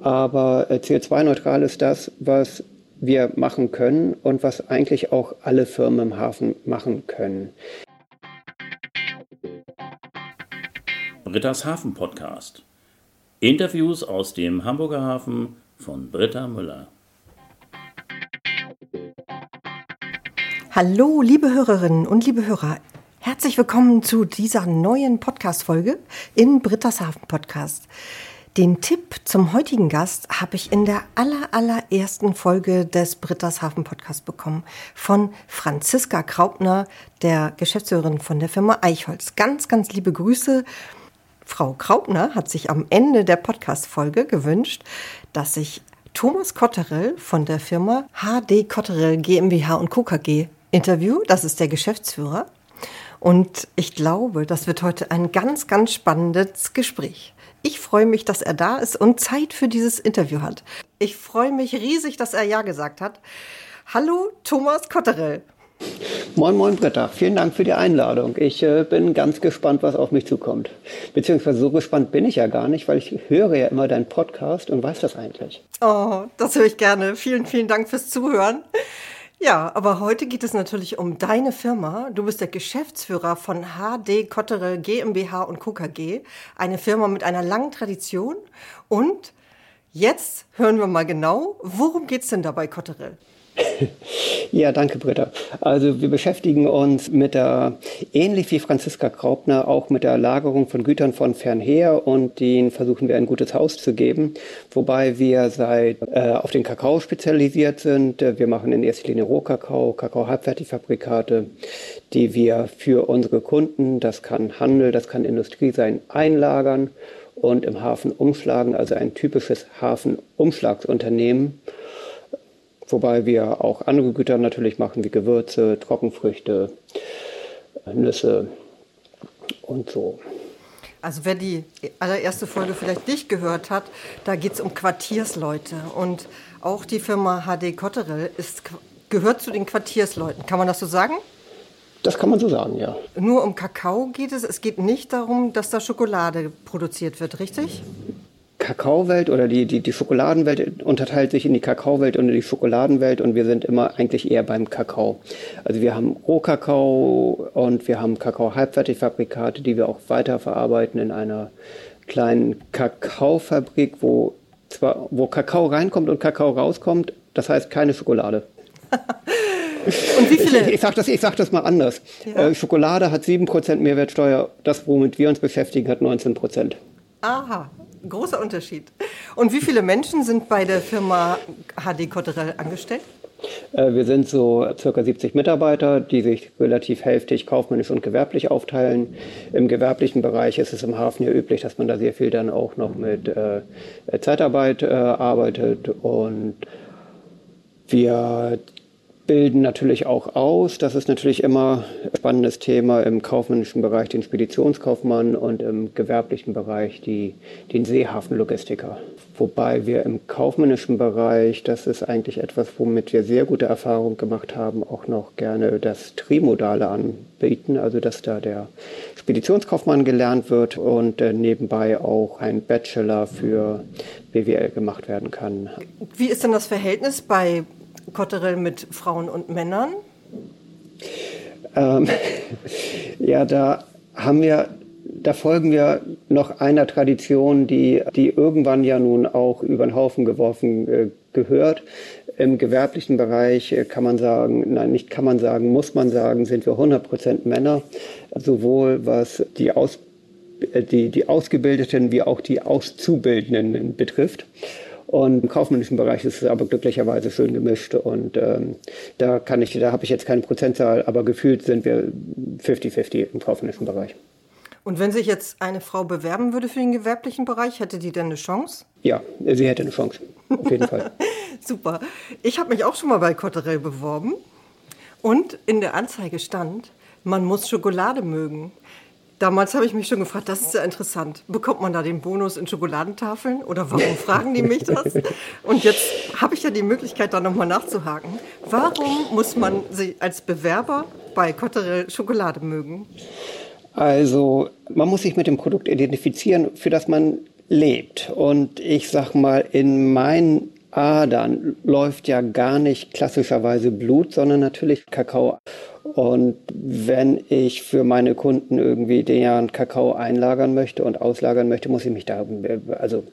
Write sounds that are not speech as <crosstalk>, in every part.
aber äh, CO2-neutral ist das, was wir machen können und was eigentlich auch alle Firmen im Hafen machen können. Britta's Hafen Podcast. Interviews aus dem Hamburger Hafen von Britta Müller. Hallo, liebe Hörerinnen und liebe Hörer. Herzlich willkommen zu dieser neuen Podcast-Folge in Britta's Hafen Podcast. Den Tipp zum heutigen Gast habe ich in der aller, allerersten Folge des Britta's Hafen Podcast bekommen von Franziska Kraupner, der Geschäftsführerin von der Firma Eichholz. Ganz, ganz liebe Grüße. Frau Kraupner hat sich am Ende der Podcast-Folge gewünscht, dass ich Thomas Kotterell von der Firma HD Kotterell GmbH und Co. KG interview. Das ist der Geschäftsführer. Und ich glaube, das wird heute ein ganz, ganz spannendes Gespräch. Ich freue mich, dass er da ist und Zeit für dieses Interview hat. Ich freue mich riesig, dass er Ja gesagt hat. Hallo, Thomas Kotterell. Moin, moin, Britta. Vielen Dank für die Einladung. Ich äh, bin ganz gespannt, was auf mich zukommt. Beziehungsweise so gespannt bin ich ja gar nicht, weil ich höre ja immer deinen Podcast und weiß das eigentlich. Oh, das höre ich gerne. Vielen, vielen Dank fürs Zuhören. Ja, aber heute geht es natürlich um deine Firma. Du bist der Geschäftsführer von HD Kottere GmbH und Co. KG, eine Firma mit einer langen Tradition. Und jetzt hören wir mal genau, worum geht es denn dabei, Kotterell? Ja, danke, Britta. Also wir beschäftigen uns mit der, ähnlich wie Franziska Kraupner, auch mit der Lagerung von Gütern von fernher und denen versuchen wir ein gutes Haus zu geben, wobei wir seit äh, auf den Kakao spezialisiert sind. Wir machen in erster Linie Rohkakao, Kakao-Halbfertigfabrikate, die wir für unsere Kunden, das kann Handel, das kann Industrie sein, einlagern und im Hafen umschlagen, also ein typisches Hafenumschlagsunternehmen Wobei wir auch andere Güter natürlich machen, wie Gewürze, Trockenfrüchte, Nüsse und so. Also wer die allererste Folge vielleicht nicht gehört hat, da geht es um Quartiersleute. Und auch die Firma HD Kotterell ist, gehört zu den Quartiersleuten. Kann man das so sagen? Das kann man so sagen, ja. Nur um Kakao geht es. Es geht nicht darum, dass da Schokolade produziert wird, richtig? Kakaowelt oder die, die, die Schokoladenwelt unterteilt sich in die Kakaowelt und in die Schokoladenwelt und wir sind immer eigentlich eher beim Kakao. Also wir haben Rohkakao und wir haben Kakao-Halbfertigfabrikate, die wir auch weiterverarbeiten in einer kleinen Kakaofabrik, wo zwar wo Kakao reinkommt und Kakao rauskommt, das heißt keine Schokolade. <laughs> Und wie viele? Ich, ich sage das, sag das mal anders. Ja. Äh, Schokolade hat 7% Mehrwertsteuer, das, womit wir uns beschäftigen, hat 19%. Aha, großer Unterschied. Und wie viele Menschen sind bei der Firma HD Cotterell angestellt? Äh, wir sind so circa 70 Mitarbeiter, die sich relativ hälftig kaufmännisch und gewerblich aufteilen. Im gewerblichen Bereich ist es im Hafen ja üblich, dass man da sehr viel dann auch noch mit äh, Zeitarbeit äh, arbeitet und wir bilden natürlich auch aus. Das ist natürlich immer ein spannendes Thema im kaufmännischen Bereich den Speditionskaufmann und im gewerblichen Bereich die, den Seehafenlogistiker. Wobei wir im kaufmännischen Bereich, das ist eigentlich etwas, womit wir sehr gute Erfahrungen gemacht haben, auch noch gerne das Trimodale anbieten, also dass da der Speditionskaufmann gelernt wird und äh, nebenbei auch ein Bachelor für BWL gemacht werden kann. Wie ist denn das Verhältnis bei Kotterell mit Frauen und Männern? Ähm, <laughs> ja, da haben wir, da folgen wir noch einer Tradition, die, die irgendwann ja nun auch über den Haufen geworfen äh, gehört. Im gewerblichen Bereich äh, kann man sagen, nein, nicht kann man sagen, muss man sagen, sind wir 100% Männer, sowohl was die Aus äh, die, die Ausgebildeten wie auch die Auszubildenden betrifft. Und im kaufmännischen Bereich ist es aber glücklicherweise schön gemischt. Und ähm, da kann ich, da habe ich jetzt keine Prozentzahl, aber gefühlt sind wir 50-50 im kaufmännischen Bereich. Und wenn sich jetzt eine Frau bewerben würde für den gewerblichen Bereich, hätte die denn eine Chance? Ja, sie hätte eine Chance. Auf jeden Fall. <laughs> Super. Ich habe mich auch schon mal bei Cotterell beworben. Und in der Anzeige stand, man muss Schokolade mögen. Damals habe ich mich schon gefragt, das ist ja interessant. Bekommt man da den Bonus in Schokoladentafeln oder warum <laughs> fragen die mich das? Und jetzt habe ich ja die Möglichkeit, da nochmal nachzuhaken. Warum muss man sie als Bewerber bei Cotterell Schokolade mögen? Also man muss sich mit dem Produkt identifizieren, für das man lebt. Und ich sag mal, in meinen Adern läuft ja gar nicht klassischerweise Blut, sondern natürlich Kakao. Und wenn ich für meine Kunden irgendwie den Kakao einlagern möchte und auslagern möchte, muss ich mich da, also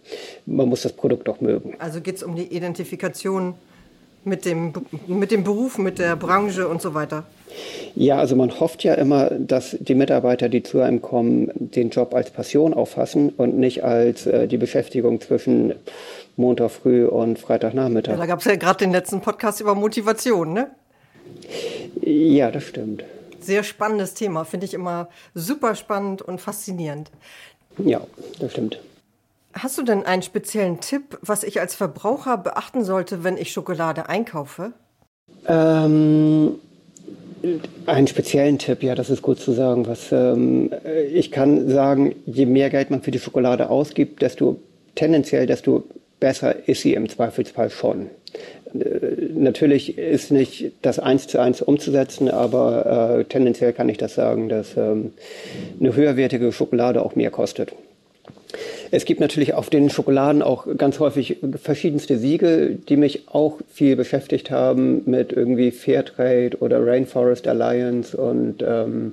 man muss das Produkt auch mögen. Also geht es um die Identifikation mit dem, mit dem Beruf, mit der Branche und so weiter? Ja, also man hofft ja immer, dass die Mitarbeiter, die zu einem kommen, den Job als Passion auffassen und nicht als äh, die Beschäftigung zwischen Montag früh und Freitagnachmittag. Ja, da gab es ja gerade den letzten Podcast über Motivation, ne? Ja, das stimmt. Sehr spannendes Thema, finde ich immer super spannend und faszinierend. Ja, das stimmt. Hast du denn einen speziellen Tipp, was ich als Verbraucher beachten sollte, wenn ich Schokolade einkaufe? Ähm, einen speziellen Tipp, ja, das ist gut zu sagen. Was, ähm, ich kann sagen, je mehr Geld man für die Schokolade ausgibt, desto tendenziell, desto besser ist sie im Zweifelsfall schon. Äh, natürlich ist nicht das eins zu eins umzusetzen, aber äh, tendenziell kann ich das sagen, dass ähm, eine höherwertige Schokolade auch mehr kostet. Es gibt natürlich auf den Schokoladen auch ganz häufig verschiedenste Siegel, die mich auch viel beschäftigt haben mit irgendwie Fairtrade oder Rainforest Alliance und ähm,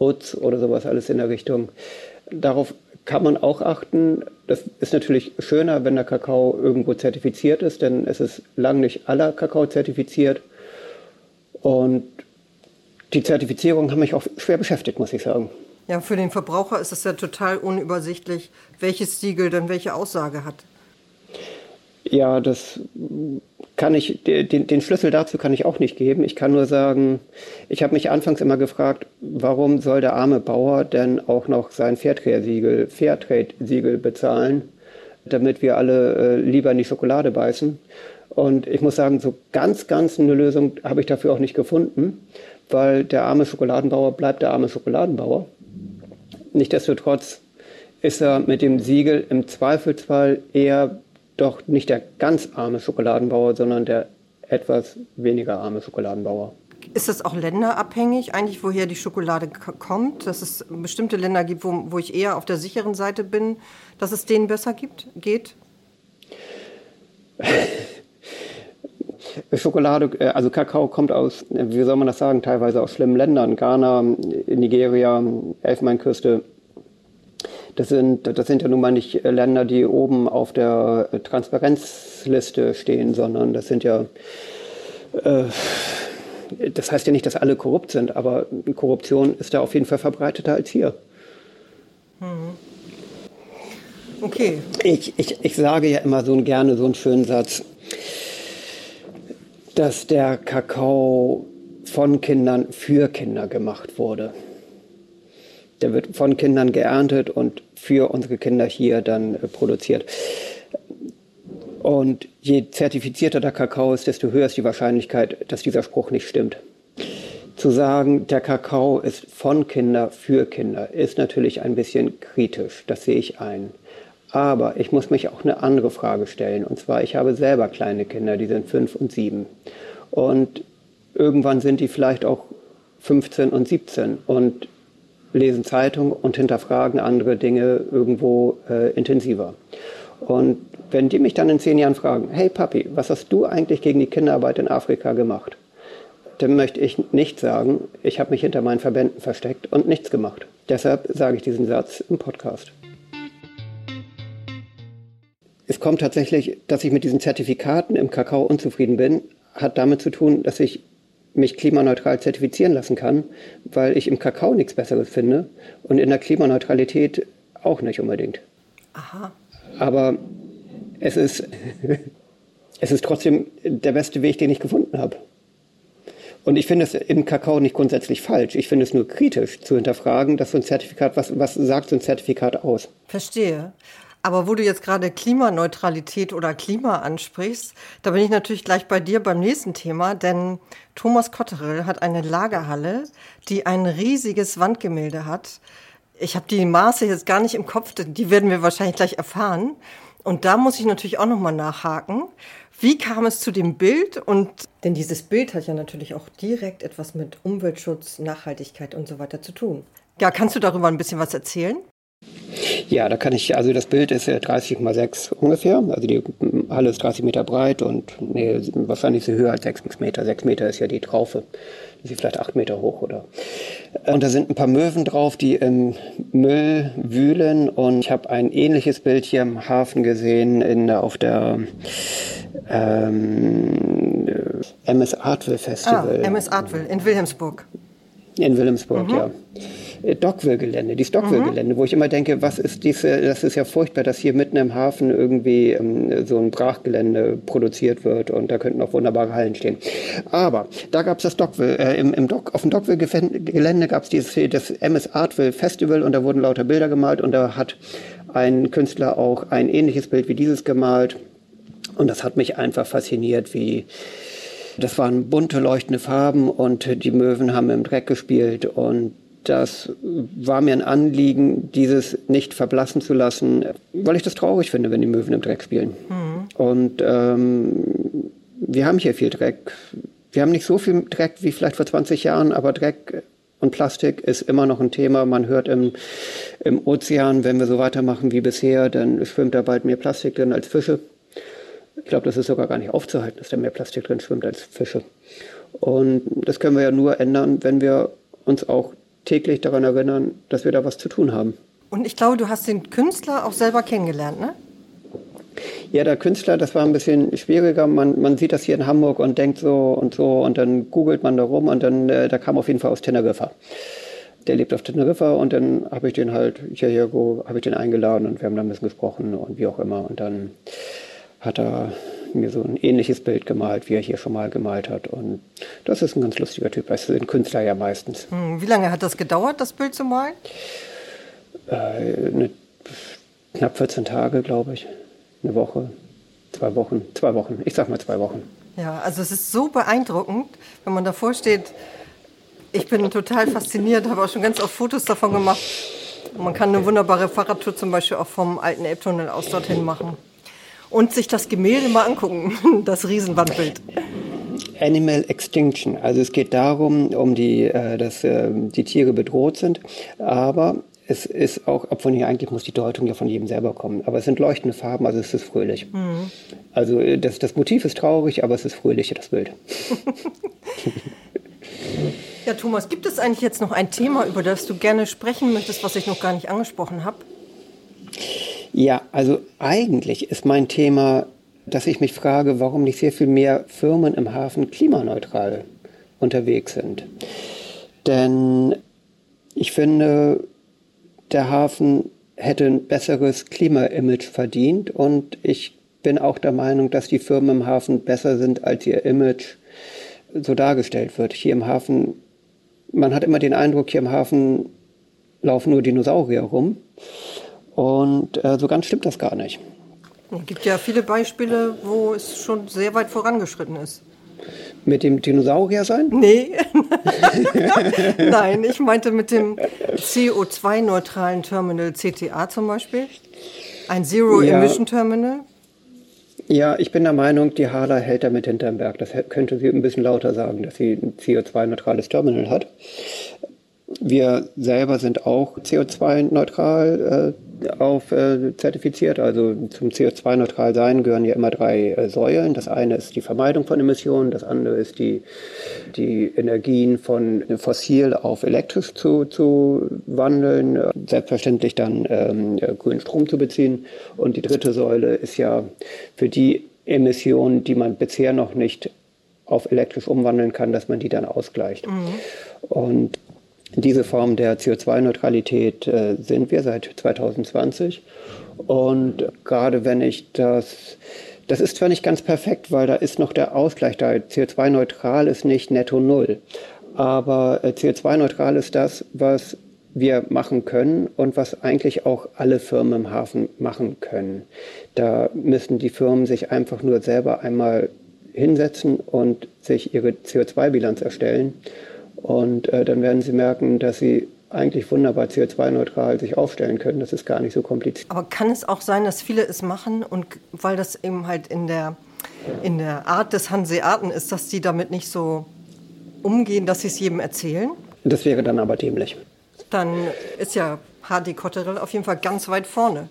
UTZ oder sowas alles in der Richtung. Darauf kann man auch achten. Das ist natürlich schöner, wenn der Kakao irgendwo zertifiziert ist, denn es ist lang nicht aller Kakao zertifiziert. Und die Zertifizierung hat mich auch schwer beschäftigt, muss ich sagen. Ja, für den Verbraucher ist es ja total unübersichtlich, welches Siegel dann welche Aussage hat. Ja, das kann ich, den, den, Schlüssel dazu kann ich auch nicht geben. Ich kann nur sagen, ich habe mich anfangs immer gefragt, warum soll der arme Bauer denn auch noch sein Fairtrade-Siegel, Fairtrade-Siegel bezahlen, damit wir alle äh, lieber in die Schokolade beißen. Und ich muss sagen, so ganz, ganz eine Lösung habe ich dafür auch nicht gefunden, weil der arme Schokoladenbauer bleibt der arme Schokoladenbauer. Nichtsdestotrotz ist er mit dem Siegel im Zweifelsfall eher doch nicht der ganz arme Schokoladenbauer, sondern der etwas weniger arme Schokoladenbauer. Ist das auch länderabhängig, eigentlich, woher die Schokolade kommt? Dass es bestimmte Länder gibt, wo, wo ich eher auf der sicheren Seite bin, dass es denen besser gibt, geht? <laughs> Schokolade, äh, also Kakao kommt aus, wie soll man das sagen, teilweise aus schlimmen Ländern. Ghana, Nigeria, Elfenbeinküste, das sind, das sind ja nun mal nicht Länder, die oben auf der Transparenzliste stehen, sondern das sind ja, äh, das heißt ja nicht, dass alle korrupt sind, aber Korruption ist da auf jeden Fall verbreiteter als hier. Hm. Okay. Ich, ich, ich sage ja immer so gerne so einen schönen Satz, dass der Kakao von Kindern für Kinder gemacht wurde. Der wird von Kindern geerntet und für unsere Kinder hier dann äh, produziert. Und je zertifizierter der Kakao ist, desto höher ist die Wahrscheinlichkeit, dass dieser Spruch nicht stimmt. Zu sagen, der Kakao ist von Kinder für Kinder, ist natürlich ein bisschen kritisch, das sehe ich ein. Aber ich muss mich auch eine andere Frage stellen. Und zwar, ich habe selber kleine Kinder, die sind fünf und sieben. Und irgendwann sind die vielleicht auch 15 und 17. Und lesen Zeitung und hinterfragen andere Dinge irgendwo äh, intensiver. Und wenn die mich dann in zehn Jahren fragen, hey Papi, was hast du eigentlich gegen die Kinderarbeit in Afrika gemacht? Dann möchte ich nicht sagen, ich habe mich hinter meinen Verbänden versteckt und nichts gemacht. Deshalb sage ich diesen Satz im Podcast. Es kommt tatsächlich, dass ich mit diesen Zertifikaten im Kakao unzufrieden bin, hat damit zu tun, dass ich mich klimaneutral zertifizieren lassen kann, weil ich im Kakao nichts Besseres finde und in der Klimaneutralität auch nicht unbedingt. Aha. Aber es ist, <laughs> es ist trotzdem der beste Weg, den ich gefunden habe. Und ich finde es im Kakao nicht grundsätzlich falsch. Ich finde es nur kritisch zu hinterfragen, dass so ein Zertifikat, was, was sagt so ein Zertifikat aus? Verstehe. Aber wo du jetzt gerade Klimaneutralität oder Klima ansprichst, da bin ich natürlich gleich bei dir beim nächsten Thema, denn Thomas Kotterl hat eine Lagerhalle, die ein riesiges Wandgemälde hat. Ich habe die Maße jetzt gar nicht im Kopf, die werden wir wahrscheinlich gleich erfahren. Und da muss ich natürlich auch nochmal nachhaken. Wie kam es zu dem Bild? Und denn dieses Bild hat ja natürlich auch direkt etwas mit Umweltschutz, Nachhaltigkeit und so weiter zu tun. Ja, kannst du darüber ein bisschen was erzählen? Ja, da kann ich, also das Bild ist 30,6 ungefähr. Also die Halle ist 30 Meter breit und nee, wahrscheinlich ist sie höher als 6 Meter. 6 Meter ist ja die Traufe. Die ist vielleicht 8 Meter hoch oder. Und da sind ein paar Möwen drauf, die im Müll wühlen. Und ich habe ein ähnliches Bild hier im Hafen gesehen, in, auf der ähm, MS Artville Festival. Ah, MS Artville in Wilhelmsburg. In Wilhelmsburg, mhm. ja. Äh, Dockville-Gelände, die Stockville-Gelände, mhm. wo ich immer denke, was ist diese, das ist ja furchtbar, dass hier mitten im Hafen irgendwie ähm, so ein Brachgelände produziert wird und da könnten auch wunderbare Hallen stehen. Aber da gab es das Dockville, äh, im, im Dock, auf dem Dockville-Gelände gab es dieses das MS Artville Festival und da wurden lauter Bilder gemalt und da hat ein Künstler auch ein ähnliches Bild wie dieses gemalt und das hat mich einfach fasziniert, wie das waren bunte leuchtende Farben und die Möwen haben im Dreck gespielt und das war mir ein Anliegen, dieses nicht verblassen zu lassen, weil ich das traurig finde, wenn die Möwen im Dreck spielen. Mhm. Und ähm, wir haben hier viel Dreck. Wir haben nicht so viel Dreck wie vielleicht vor 20 Jahren, aber Dreck und Plastik ist immer noch ein Thema. Man hört im, im Ozean, wenn wir so weitermachen wie bisher, dann schwimmt da bald mehr Plastik drin als Fische. Ich glaube, das ist sogar gar nicht aufzuhalten, dass da mehr Plastik drin schwimmt als Fische. Und das können wir ja nur ändern, wenn wir uns auch täglich daran erinnern, dass wir da was zu tun haben. Und ich glaube, du hast den Künstler auch selber kennengelernt, ne? Ja, der Künstler, das war ein bisschen schwieriger. Man, man sieht das hier in Hamburg und denkt so und so und dann googelt man da rum und dann, äh, da kam auf jeden Fall aus Teneriffa. Der lebt auf Teneriffa und dann habe ich den halt hierher, habe ich den eingeladen und wir haben da ein bisschen gesprochen und wie auch immer. Und dann hat er mir so ein ähnliches Bild gemalt, wie er hier schon mal gemalt hat. Und das ist ein ganz lustiger Typ. Das sind Künstler ja meistens. Hm, wie lange hat das gedauert, das Bild zu malen? Äh, eine, knapp 14 Tage, glaube ich. Eine Woche, zwei Wochen, zwei Wochen. Ich sag mal zwei Wochen. Ja, also es ist so beeindruckend, wenn man davor steht. Ich bin total fasziniert, habe auch schon ganz oft Fotos davon gemacht. man kann eine wunderbare Fahrradtour zum Beispiel auch vom alten Elbtunnel aus dorthin machen und sich das Gemälde mal angucken, <laughs> das Riesenwandbild. Animal Extinction. Also es geht darum, um die, äh, dass äh, die Tiere bedroht sind, aber es ist auch, ob von hier eigentlich muss die Deutung ja von jedem selber kommen. Aber es sind leuchtende Farben, also es ist fröhlich. Mhm. Also äh, das, das Motiv ist traurig, aber es ist fröhlich, das Bild. <laughs> ja, Thomas, gibt es eigentlich jetzt noch ein Thema, über das du gerne sprechen möchtest, was ich noch gar nicht angesprochen habe? Ja, also eigentlich ist mein Thema, dass ich mich frage, warum nicht sehr viel mehr Firmen im Hafen klimaneutral unterwegs sind. Denn ich finde, der Hafen hätte ein besseres Klimaimage verdient und ich bin auch der Meinung, dass die Firmen im Hafen besser sind, als ihr Image so dargestellt wird. Hier im Hafen, man hat immer den Eindruck, hier im Hafen laufen nur Dinosaurier rum. Und äh, so ganz stimmt das gar nicht. Es gibt ja viele Beispiele, wo es schon sehr weit vorangeschritten ist. Mit dem Dinosaurier sein? Nee. <laughs> Nein, ich meinte mit dem CO2-neutralen Terminal CTA zum Beispiel. Ein Zero-Emission-Terminal. Ja, ich bin der Meinung, die Hala hält damit hinterm Berg. Das könnte sie ein bisschen lauter sagen, dass sie ein CO2-neutrales Terminal hat. Wir selber sind auch CO2-neutral äh, auf äh, zertifiziert. Also zum CO2-neutral sein gehören ja immer drei äh, Säulen. Das eine ist die Vermeidung von Emissionen, das andere ist die, die Energien von fossil auf elektrisch zu, zu wandeln, selbstverständlich dann ähm, grünen Strom zu beziehen. Und die dritte Säule ist ja für die Emissionen, die man bisher noch nicht auf elektrisch umwandeln kann, dass man die dann ausgleicht. Mhm. Und diese Form der CO2-Neutralität äh, sind wir seit 2020. Und gerade wenn ich das, das ist zwar nicht ganz perfekt, weil da ist noch der Ausgleich da. CO2-neutral ist nicht netto null. Aber äh, CO2-neutral ist das, was wir machen können und was eigentlich auch alle Firmen im Hafen machen können. Da müssen die Firmen sich einfach nur selber einmal hinsetzen und sich ihre CO2-Bilanz erstellen und äh, dann werden Sie merken, dass Sie eigentlich wunderbar CO2-neutral sich aufstellen können. Das ist gar nicht so kompliziert. Aber kann es auch sein, dass viele es machen und weil das eben halt in der, in der Art des Hanseaten ist, dass die damit nicht so umgehen, dass sie es jedem erzählen? Das wäre dann aber dämlich. Dann ist ja HD Cotterill auf jeden Fall ganz weit vorne.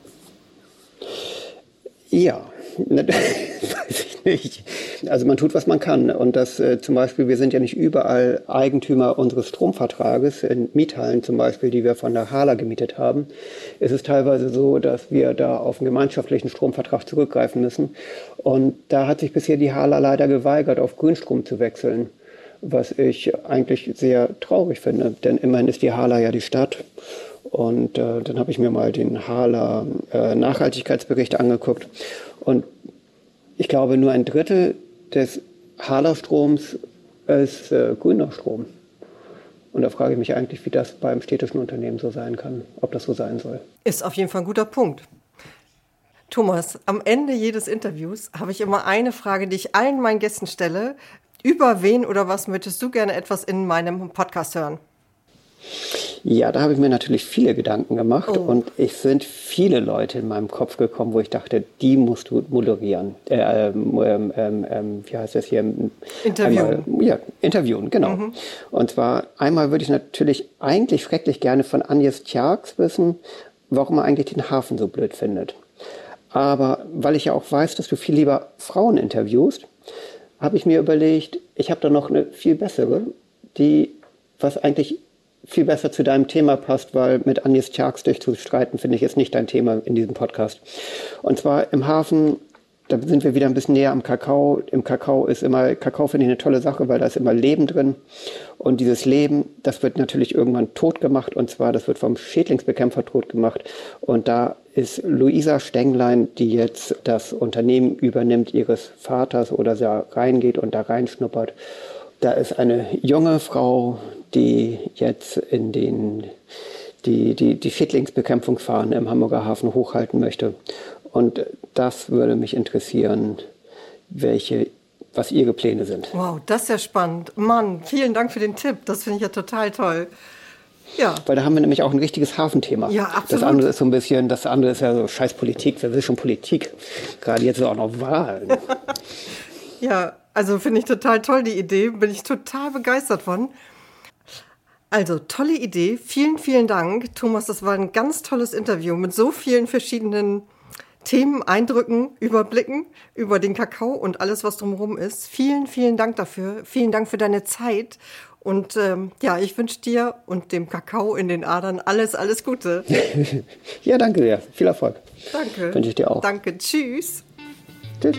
Ja, <laughs> weiß ich nicht. Also man tut, was man kann. Und das äh, zum Beispiel, wir sind ja nicht überall Eigentümer unseres Stromvertrages. In Miethallen zum Beispiel, die wir von der Hala gemietet haben, ist es teilweise so, dass wir da auf einen gemeinschaftlichen Stromvertrag zurückgreifen müssen. Und da hat sich bisher die Hala leider geweigert, auf Grünstrom zu wechseln. Was ich eigentlich sehr traurig finde, denn immerhin ist die Hala ja die Stadt. Und äh, dann habe ich mir mal den Hala äh, Nachhaltigkeitsbericht angeguckt. Und ich glaube, nur ein Drittel des Hala-Stroms ist äh, grüner Strom. Und da frage ich mich eigentlich, wie das beim städtischen Unternehmen so sein kann, ob das so sein soll. Ist auf jeden Fall ein guter Punkt. Thomas, am Ende jedes Interviews habe ich immer eine Frage, die ich allen meinen Gästen stelle. Über wen oder was möchtest du gerne etwas in meinem Podcast hören? Ja, da habe ich mir natürlich viele Gedanken gemacht oh. und es sind viele Leute in meinem Kopf gekommen, wo ich dachte, die musst du moderieren. Äh, ähm, ähm, ähm, ähm wie heißt das hier? Interviewen. Einmal, ja, interviewen, genau. Mhm. Und zwar einmal würde ich natürlich eigentlich schrecklich gerne von Agnes Tjarks wissen, warum er eigentlich den Hafen so blöd findet. Aber weil ich ja auch weiß, dass du viel lieber Frauen interviewst, habe ich mir überlegt, ich habe da noch eine viel bessere, die was eigentlich viel besser zu deinem Thema passt, weil mit Agnes Tjarks durchzustreiten, finde ich, ist nicht dein Thema in diesem Podcast. Und zwar im Hafen, da sind wir wieder ein bisschen näher am Kakao. Im Kakao ist immer, Kakao finde ich eine tolle Sache, weil da ist immer Leben drin. Und dieses Leben, das wird natürlich irgendwann tot gemacht. Und zwar, das wird vom Schädlingsbekämpfer tot gemacht. Und da ist Luisa Stenglein, die jetzt das Unternehmen übernimmt ihres Vaters oder da reingeht und da reinschnuppert. Da ist eine junge Frau, die jetzt in den die, die, die Schädlingsbekämpfungsfahnen im Hamburger Hafen hochhalten möchte. Und das würde mich interessieren, welche, was Ihre Pläne sind. Wow, das ist ja spannend. Mann, vielen Dank für den Tipp. Das finde ich ja total toll. Ja. Weil da haben wir nämlich auch ein richtiges Hafenthema. Ja, absolut. Das andere ist so ein bisschen, das andere ist ja so scheiß Politik. Wer will schon Politik? Gerade jetzt ist auch noch Wahlen. <laughs> ja, also finde ich total toll, die Idee. Bin ich total begeistert von. Also, tolle Idee. Vielen, vielen Dank, Thomas. Das war ein ganz tolles Interview mit so vielen verschiedenen Themen, Eindrücken, Überblicken über den Kakao und alles, was drumherum ist. Vielen, vielen Dank dafür. Vielen Dank für deine Zeit. Und ähm, ja, ich wünsche dir und dem Kakao in den Adern alles, alles Gute. <laughs> ja, danke sehr. Viel Erfolg. Danke. Wünsche ich dir auch. Danke. Tschüss. Tschüss.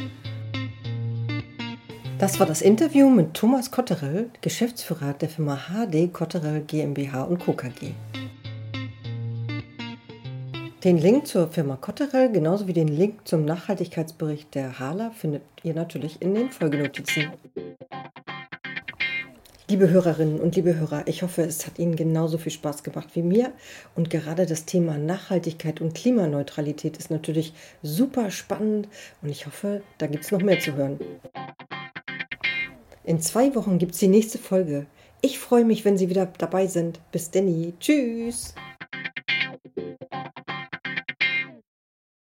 Das war das Interview mit Thomas Kotterell, Geschäftsführer der Firma HD Kotterell GmbH und Co. KG. Den Link zur Firma Kotterell genauso wie den Link zum Nachhaltigkeitsbericht der HALA findet ihr natürlich in den Folgenotizen. Liebe Hörerinnen und liebe Hörer, ich hoffe, es hat Ihnen genauso viel Spaß gemacht wie mir. Und gerade das Thema Nachhaltigkeit und Klimaneutralität ist natürlich super spannend und ich hoffe, da gibt es noch mehr zu hören. In zwei Wochen gibt es die nächste Folge. Ich freue mich, wenn Sie wieder dabei sind. Bis Danny. Tschüss.